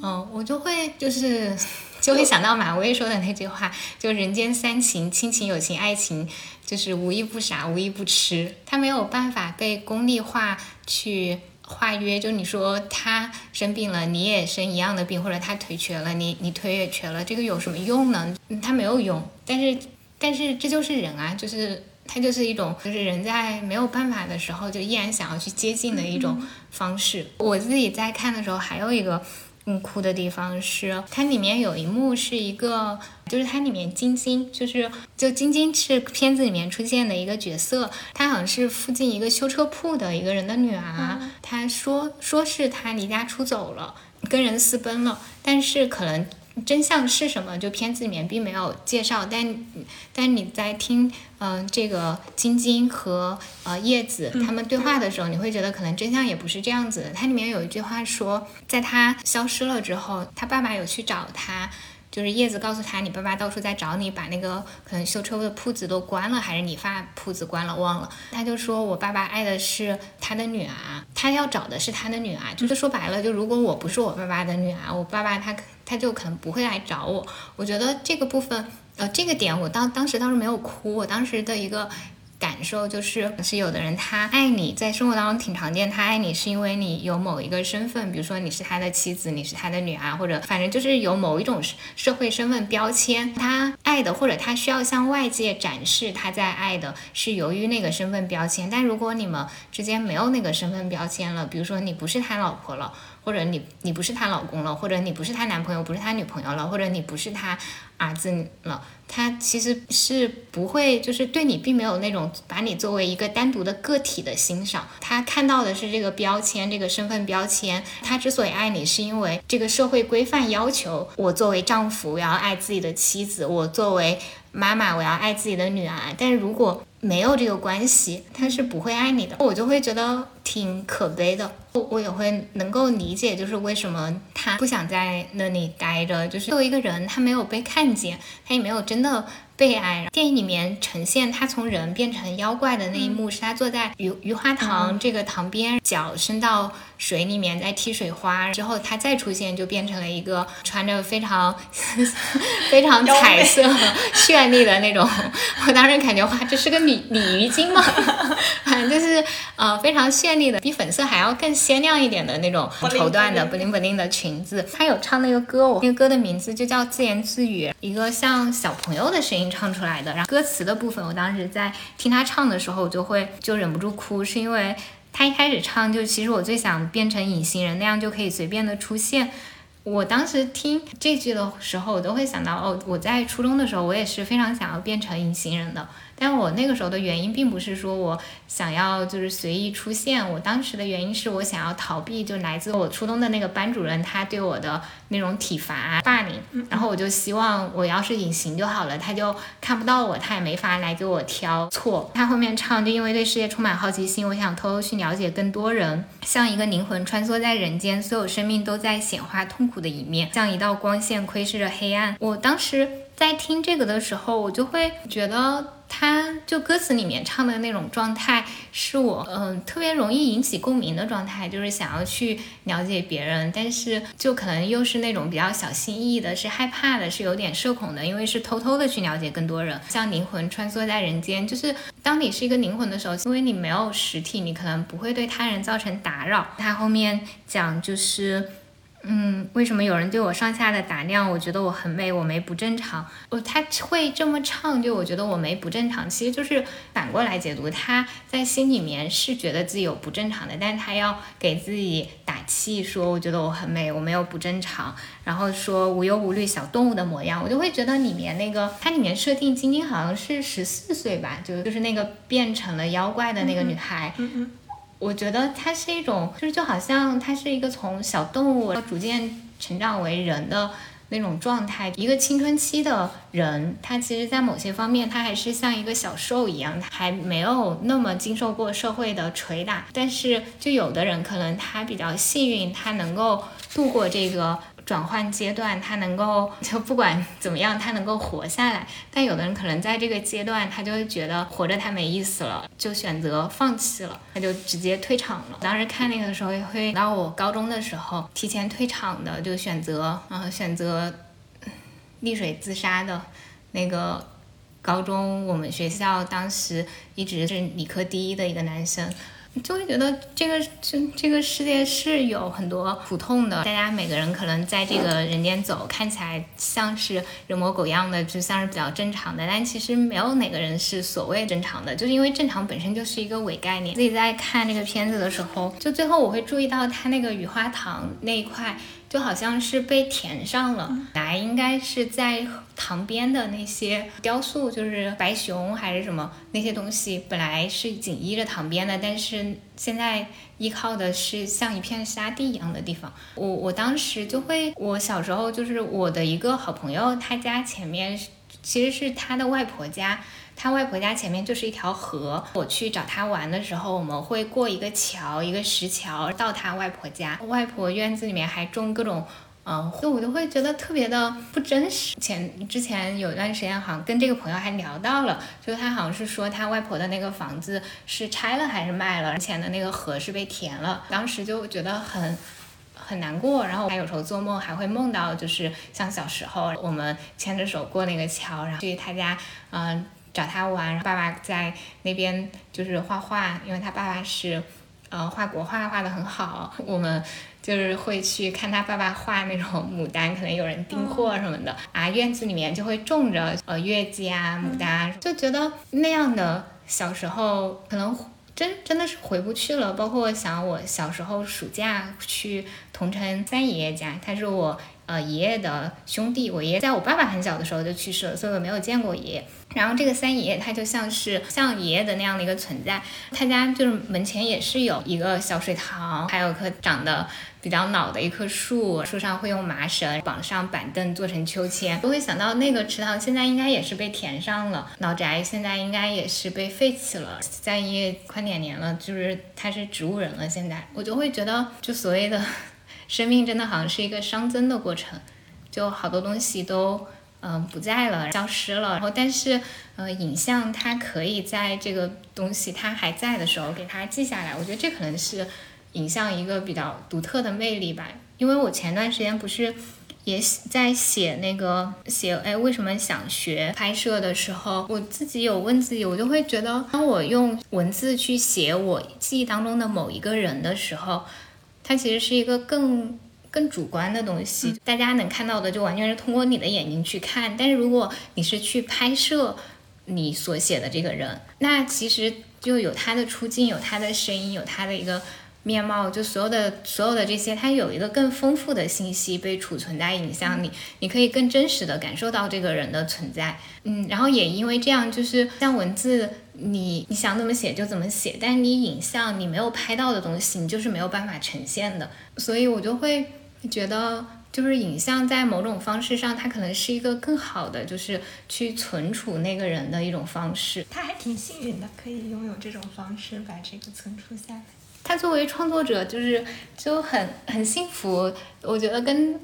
嗯，我就会就是就会想到马薇说的那句话，就人间三情，亲情、友情、爱情，就是无一不傻，无一不吃。他没有办法被功利化去。化约，就你说他生病了，你也生一样的病，或者他腿瘸了，你你腿也瘸了，这个有什么用呢？他没有用，但是但是这就是人啊，就是他就是一种，就是人在没有办法的时候，就依然想要去接近的一种方式。我自己在看的时候，还有一个嗯哭的地方是，它里面有一幕是一个，就是它里面晶晶，就是就晶晶是片子里面出现的一个角色，她好像是附近一个修车铺的一个人的女儿，她说说是她离家出走了，跟人私奔了，但是可能。真相是什么？就片子里面并没有介绍，但但你在听嗯这个晶晶和呃叶子他们对话的时候，你会觉得可能真相也不是这样子的。它里面有一句话说，在他消失了之后，他爸爸有去找他，就是叶子告诉他，你爸爸到处在找你，把那个可能修车的铺子都关了，还是理发铺子关了，忘了。他就说我爸爸爱的是他的女儿，他要找的是他的女儿，就是说白了，就如果我不是我爸爸的女儿，我爸爸他。他就可能不会来找我，我觉得这个部分，呃，这个点我当当时当时没有哭，我当时的一个感受就是，是有的人他爱你在生活当中挺常见，他爱你是因为你有某一个身份，比如说你是他的妻子，你是他的女儿，或者反正就是有某一种社会身份标签，他爱的或者他需要向外界展示他在爱的是由于那个身份标签，但如果你们之间没有那个身份标签了，比如说你不是他老婆了。或者你你不是她老公了，或者你不是她男朋友，不是她女朋友了，或者你不是她儿子了，他其实是不会，就是对你并没有那种把你作为一个单独的个体的欣赏，他看到的是这个标签，这个身份标签。他之所以爱你，是因为这个社会规范要求我作为丈夫我要爱自己的妻子，我作为妈妈我要爱自己的女儿。但是如果没有这个关系，他是不会爱你的，我就会觉得挺可悲的。我我也会能够理解，就是为什么他不想在那里待着。就是作为一个人，他没有被看见，他也没有真的。被爱电影里面呈现他从人变成妖怪的那一幕，是他坐在鱼鱼花塘这个塘边，脚伸到水里面在踢水花，之后他再出现就变成了一个穿着非常 <laughs> 非常彩色绚丽的那种。我当时感觉哇，这是个鲤鲤鱼精吗？<laughs> 反正就是呃非常绚丽的，比粉色还要更鲜亮一点的那种绸缎的布灵布灵的裙子。他有唱那个歌，我那个歌的名字就叫自言自语，一个像小朋友的声音。唱出来的，然后歌词的部分，我当时在听他唱的时候，我就会就忍不住哭，是因为他一开始唱就其实我最想变成隐形人那样就可以随便的出现。我当时听这句的时候，我都会想到哦，我在初中的时候，我也是非常想要变成隐形人的。但我那个时候的原因，并不是说我想要就是随意出现，我当时的原因是我想要逃避，就来自我初中的那个班主任他对我的那种体罚霸凌，然后我就希望我要是隐形就好了，他就看不到我，他也没法来给我挑错。他后面唱，就因为对世界充满好奇心，我想偷偷去了解更多人，像一个灵魂穿梭在人间，所有生命都在显化痛苦的一面，像一道光线窥视着黑暗。我当时在听这个的时候，我就会觉得。他就歌词里面唱的那种状态，是我嗯特别容易引起共鸣的状态，就是想要去了解别人，但是就可能又是那种比较小心翼翼的，是害怕的，是有点社恐的，因为是偷偷的去了解更多人，像灵魂穿梭在人间，就是当你是一个灵魂的时候，因为你没有实体，你可能不会对他人造成打扰。他后面讲就是。嗯，为什么有人对我上下的打量？我觉得我很美，我没不正常。哦，他会这么唱，就我觉得我没不正常，其实就是反过来解读，他在心里面是觉得自己有不正常的，但是他要给自己打气，说我觉得我很美，我没有不正常，然后说无忧无虑小动物的模样，我就会觉得里面那个它里面设定晶晶好像是十四岁吧，就就是那个变成了妖怪的那个女孩。我觉得它是一种，就是就好像它是一个从小动物逐渐成长为人的那种状态。一个青春期的人，他其实，在某些方面，他还是像一个小兽一样，他还没有那么经受过社会的捶打。但是，就有的人可能他比较幸运，他能够度过这个。转换阶段，他能够就不管怎么样，他能够活下来。但有的人可能在这个阶段，他就会觉得活着太没意思了，就选择放弃了，他就直接退场了。当时看那个时候，也会到我高中的时候，提前退场的就选择，嗯，选择溺水自杀的那个高中，我们学校当时一直是理科第一的一个男生。就会觉得这个这这个世界是有很多苦痛的，大家每个人可能在这个人间走，看起来像是人模狗样的，就像是比较正常的，但其实没有哪个人是所谓正常的，就是因为正常本身就是一个伪概念。自己在看那个片子的时候，就最后我会注意到他那个雨花塘那一块就好像是被填上了。本来应该是在塘边的那些雕塑，就是白熊还是什么那些东西，本来是紧依着塘边的，但是现在依靠的是像一片沙地一样的地方。我我当时就会，我小时候就是我的一个好朋友，他家前面其实是他的外婆家。他外婆家前面就是一条河，我去找他玩的时候，我们会过一个桥，一个石桥到他外婆家。外婆院子里面还种各种，嗯，就我就会觉得特别的不真实。前之前有一段时间，好像跟这个朋友还聊到了，就他好像是说他外婆的那个房子是拆了还是卖了，之前的那个河是被填了，当时就觉得很很难过。然后他有时候做梦还会梦到，就是像小时候我们牵着手过那个桥，然后去他家，嗯。找他玩，爸爸在那边就是画画，因为他爸爸是，呃，画国画画的很好。我们就是会去看他爸爸画那种牡丹，可能有人订货什么的啊。院子里面就会种着呃月季啊、牡丹，就觉得那样的小时候可能真真的是回不去了。包括我想我小时候暑假去桐城三爷爷家，他是我呃爷爷的兄弟，我爷爷在我爸爸很小的时候就去世了，所以我没有见过爷爷。然后这个三爷爷他就像是像爷爷的那样的一个存在，他家就是门前也是有一个小水塘，还有棵长得比较老的一棵树，树上会用麻绳绑上板凳做成秋千。都会想到那个池塘现在应该也是被填上了，老宅现在应该也是被废弃了。三爷爷快两年了，就是他是植物人了。现在我就会觉得，就所谓的生命真的好像是一个熵增的过程，就好多东西都。嗯，不在了，消失了。然后，但是，呃，影像它可以在这个东西它还在的时候给它记下来。我觉得这可能是影像一个比较独特的魅力吧。因为我前段时间不是也在写那个写，哎，为什么想学拍摄的时候，我自己有问自己，我就会觉得，当我用文字去写我记忆当中的某一个人的时候，它其实是一个更。更主观的东西，大家能看到的就完全是通过你的眼睛去看。但是如果你是去拍摄你所写的这个人，那其实就有他的出镜，有他的声音，有他的一个面貌，就所有的所有的这些，它有一个更丰富的信息被储存在影像里，你可以更真实的感受到这个人的存在。嗯，然后也因为这样，就是像文字，你你想怎么写就怎么写，但是你影像你没有拍到的东西，你就是没有办法呈现的。所以我就会。觉得就是影像在某种方式上，它可能是一个更好的，就是去存储那个人的一种方式。他还挺幸运的，可以拥有这种方式把这个存储下来。他作为创作者，就是就很很幸福。我觉得跟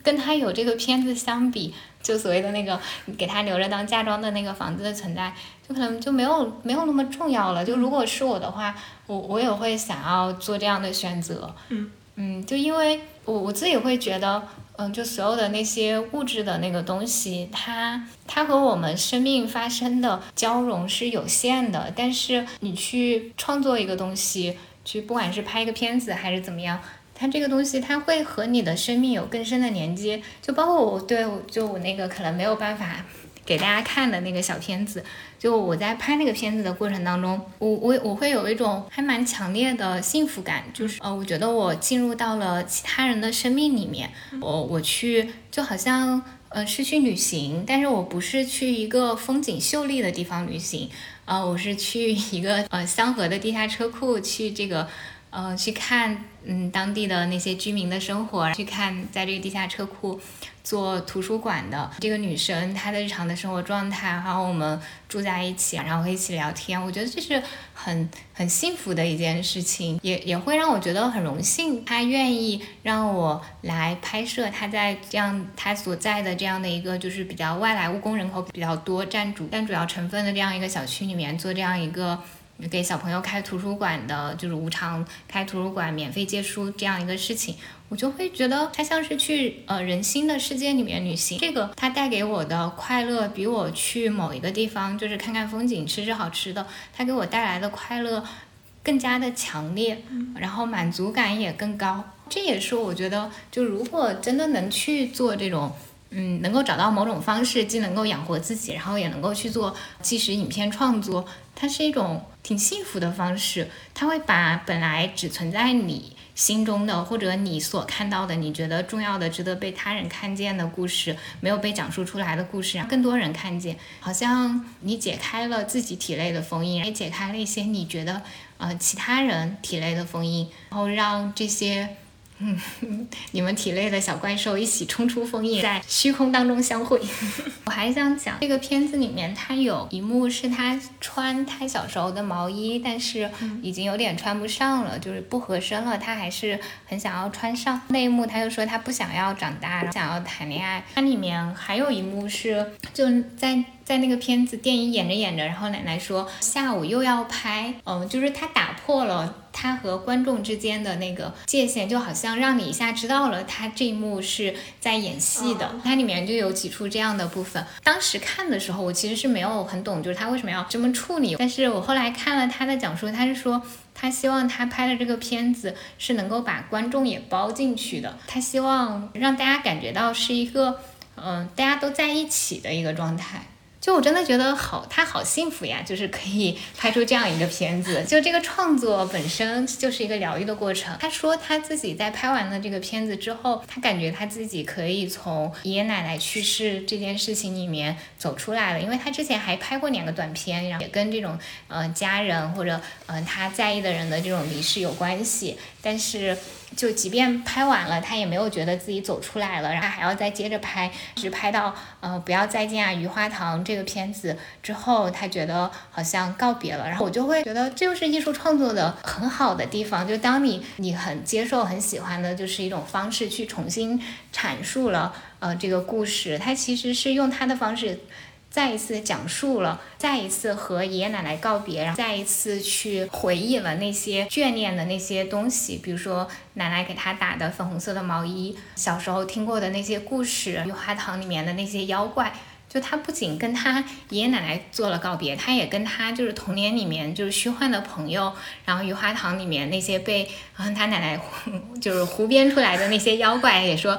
跟他有这个片子相比，就所谓的那个给他留着当嫁妆的那个房子的存在，就可能就没有没有那么重要了。就如果是我的话，我我也会想要做这样的选择。嗯。嗯，就因为我我自己会觉得，嗯，就所有的那些物质的那个东西，它它和我们生命发生的交融是有限的。但是你去创作一个东西，去不管是拍一个片子还是怎么样，它这个东西它会和你的生命有更深的连接。就包括我对，就我那个可能没有办法。给大家看的那个小片子，就我在拍那个片子的过程当中，我我我会有一种还蛮强烈的幸福感，就是呃，我觉得我进入到了其他人的生命里面，我我去就好像呃是去旅行，但是我不是去一个风景秀丽的地方旅行，呃，我是去一个呃香河的地下车库去这个。呃，去看嗯当地的那些居民的生活，去看在这个地下车库做图书馆的这个女生她的日常的生活状态，然后我们住在一起，然后一起聊天，我觉得这是很很幸福的一件事情，也也会让我觉得很荣幸，她愿意让我来拍摄她在这样她所在的这样的一个就是比较外来务工人口比较多、占主占主要成分的这样一个小区里面做这样一个。给小朋友开图书馆的，就是无偿开图书馆、免费借书这样一个事情，我就会觉得它像是去呃人心的世界里面旅行。这个它带给我的快乐，比我去某一个地方就是看看风景、吃吃好吃的，它给我带来的快乐更加的强烈，然后满足感也更高。这也是我觉得，就如果真的能去做这种。嗯，能够找到某种方式，既能够养活自己，然后也能够去做纪实影片创作，它是一种挺幸福的方式。它会把本来只存在你心中的，或者你所看到的，你觉得重要的、值得被他人看见的故事，没有被讲述出来的故事，让更多人看见。好像你解开了自己体内的封印，也解开了一些你觉得呃其他人体内的封印，然后让这些。嗯，你们体内的小怪兽一起冲出封印，在虚空当中相会。<laughs> 我还想讲，这个片子里面，他有一幕是他穿他小时候的毛衣，但是已经有点穿不上了，就是不合身了。他还是很想要穿上那一幕，他就说他不想要长大，想要谈恋爱。它里面还有一幕是就在。在那个片子电影演着演着，然后奶奶说下午又要拍，嗯，就是他打破了他和观众之间的那个界限，就好像让你一下知道了他这一幕是在演戏的。它里面就有几处这样的部分。当时看的时候，我其实是没有很懂，就是他为什么要这么处理。但是我后来看了他的讲述，他是说他希望他拍的这个片子是能够把观众也包进去的，他希望让大家感觉到是一个嗯大家都在一起的一个状态。就我真的觉得好，他好幸福呀，就是可以拍出这样一个片子。就这个创作本身就是一个疗愈的过程。他说他自己在拍完了这个片子之后，他感觉他自己可以从爷爷奶奶去世这件事情里面走出来了，因为他之前还拍过两个短片，然后也跟这种呃家人或者嗯他在意的人的这种离世有关系，但是。就即便拍完了，他也没有觉得自己走出来了，然后还要再接着拍，直拍到呃不要再见啊余花堂这个片子之后，他觉得好像告别了。然后我就会觉得这就是艺术创作的很好的地方，就当你你很接受很喜欢的，就是一种方式去重新阐述了呃这个故事，他其实是用他的方式。再一次讲述了，再一次和爷爷奶奶告别，然后再一次去回忆了那些眷恋的那些东西，比如说奶奶给他打的粉红色的毛衣，小时候听过的那些故事，雨花堂里面的那些妖怪。就他不仅跟他爷爷奶奶做了告别，他也跟他就是童年里面就是虚幻的朋友，然后雨花塘里面那些被他奶奶 <laughs> 就是胡编出来的那些妖怪，也说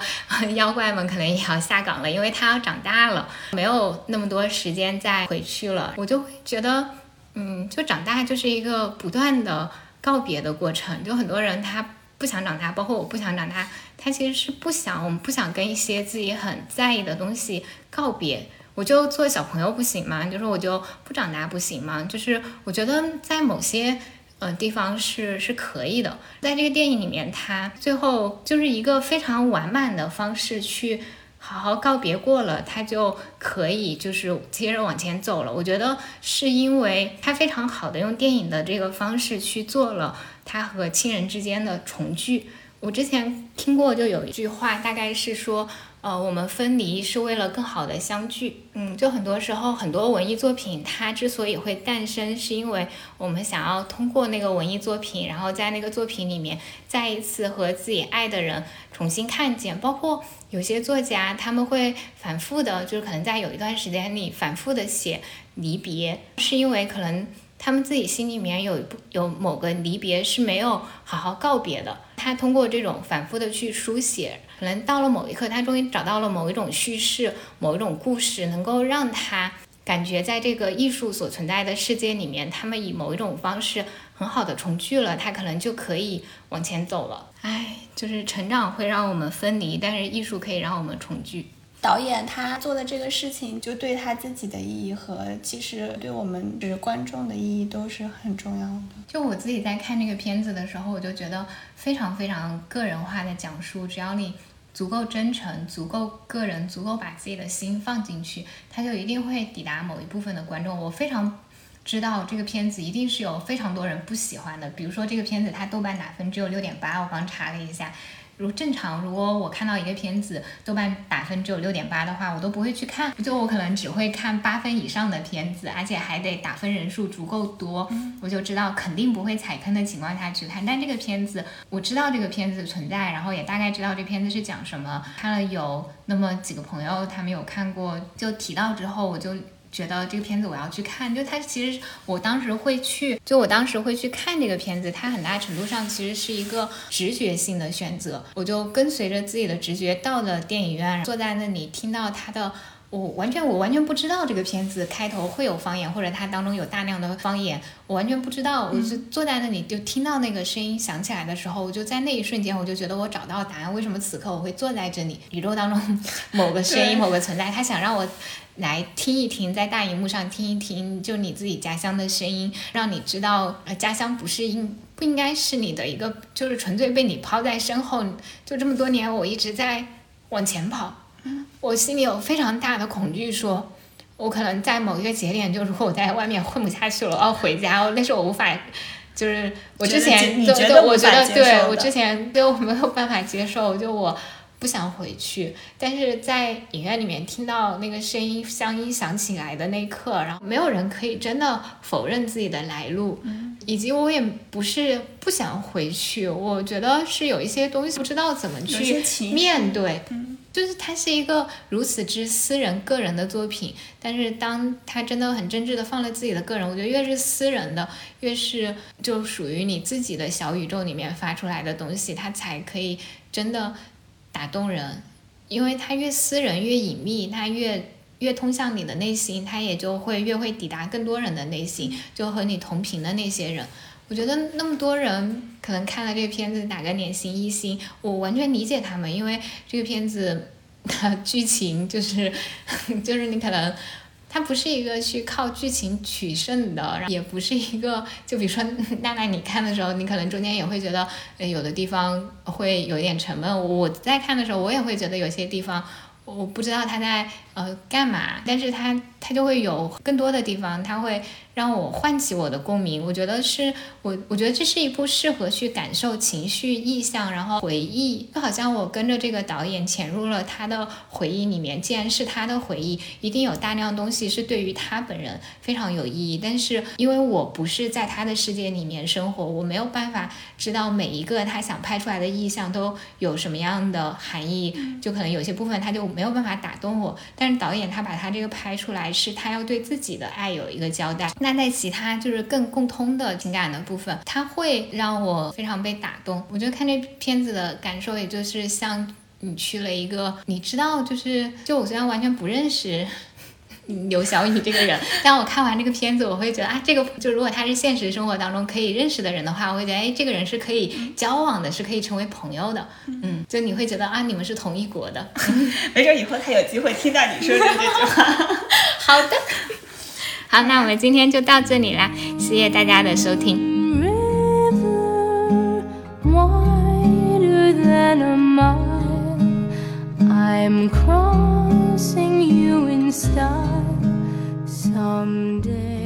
妖怪们可能也要下岗了，因为他要长大了，没有那么多时间再回去了。我就会觉得，嗯，就长大就是一个不断的告别的过程。就很多人他不想长大，包括我不想长大，他其实是不想，我们不想跟一些自己很在意的东西告别。我就做小朋友不行吗？就是我就不长大不行吗？就是我觉得在某些呃地方是是可以的。在这个电影里面，他最后就是一个非常完满的方式去好好告别过了，他就可以就是接着往前走了。我觉得是因为他非常好的用电影的这个方式去做了他和亲人之间的重聚。我之前听过就有一句话，大概是说。呃，我们分离是为了更好的相聚。嗯，就很多时候，很多文艺作品它之所以会诞生，是因为我们想要通过那个文艺作品，然后在那个作品里面再一次和自己爱的人重新看见。包括有些作家，他们会反复的，就是可能在有一段时间里反复的写离别，是因为可能。他们自己心里面有有某个离别是没有好好告别的，他通过这种反复的去书写，可能到了某一刻，他终于找到了某一种叙事、某一种故事，能够让他感觉在这个艺术所存在的世界里面，他们以某一种方式很好的重聚了，他可能就可以往前走了。唉，就是成长会让我们分离，但是艺术可以让我们重聚。导演他做的这个事情，就对他自己的意义和其实对我们就是观众的意义都是很重要的。就我自己在看这个片子的时候，我就觉得非常非常个人化的讲述，只要你足够真诚、足够个人、足够把自己的心放进去，他就一定会抵达某一部分的观众。我非常知道这个片子一定是有非常多人不喜欢的，比如说这个片子它豆瓣打分只有六点八，我刚查了一下。如正常，如果我看到一个片子豆瓣打分只有六点八的话，我都不会去看，就我可能只会看八分以上的片子，而且还得打分人数足够多，我就知道肯定不会踩坑的情况下去看。但这个片子，我知道这个片子存在，然后也大概知道这片子是讲什么，看了有那么几个朋友他们有看过，就提到之后我就。觉得这个片子我要去看。就它其实我当时会去，就我当时会去看这个片子，它很大程度上其实是一个直觉性的选择。我就跟随着自己的直觉到了电影院，坐在那里听到它的。我完全，我完全不知道这个片子开头会有方言，或者它当中有大量的方言，我完全不知道。我就坐在那里，就听到那个声音响起来的时候，我就在那一瞬间，我就觉得我找到答案。为什么此刻我会坐在这里？宇宙当中 <laughs> 某个声音，某个存在，他想让我来听一听，在大荧幕上听一听，就你自己家乡的声音，让你知道，呃，家乡不是应不应该是你的一个，就是纯粹被你抛在身后。就这么多年，我一直在往前跑。我心里有非常大的恐惧，说我可能在某一个节点，就如果我在外面混不下去了，我要回家，那是我无法，就是我之前对对，我觉得对我之前对我没有办法接受，就我不想回去。但是在影院里面听到那个声音，乡音响起来的那一刻，然后没有人可以真的否认自己的来路，以及我也不是不想回去，我觉得是有一些东西不知道怎么去面对。就是它是一个如此之私人、个人的作品，但是当他真的很真挚的放了自己的个人，我觉得越是私人的，越是就属于你自己的小宇宙里面发出来的东西，它才可以真的打动人，因为它越私人、越隐秘，它越越通向你的内心，它也就会越会抵达更多人的内心，就和你同频的那些人。我觉得那么多人可能看了这个片子打个脸型一星，我完全理解他们，因为这个片子的剧情就是 <laughs> 就是你可能它不是一个去靠剧情取胜的，也不是一个就比如说 <laughs> 娜娜你看的时候，你可能中间也会觉得有的地方会有点沉闷。我在看的时候，我也会觉得有些地方我不知道他在呃干嘛，但是他他就会有更多的地方，他会。让我唤起我的共鸣，我觉得是我，我觉得这是一部适合去感受情绪、意象，然后回忆，就好像我跟着这个导演潜入了他的回忆里面。既然是他的回忆，一定有大量东西是对于他本人非常有意义。但是因为我不是在他的世界里面生活，我没有办法知道每一个他想拍出来的意象都有什么样的含义，就可能有些部分他就没有办法打动我。但但是导演他把他这个拍出来，是他要对自己的爱有一个交代。那在其他就是更共通的情感的部分，他会让我非常被打动。我觉得看这片子的感受，也就是像你去了一个，你知道，就是就我虽然完全不认识刘晓宇这个人，但我看完这个片子，我会觉得啊，这个就如果他是现实生活当中可以认识的人的话，我会觉得哎，这个人是可以交往的，是可以成为朋友的。嗯，就你会觉得啊，你们是同一国的，<laughs> 没准以后他有机会听到你说的这句话。<laughs> 好的。好，那我们今天就到这里啦，谢谢大家的收听。I'm crossing you in style someday.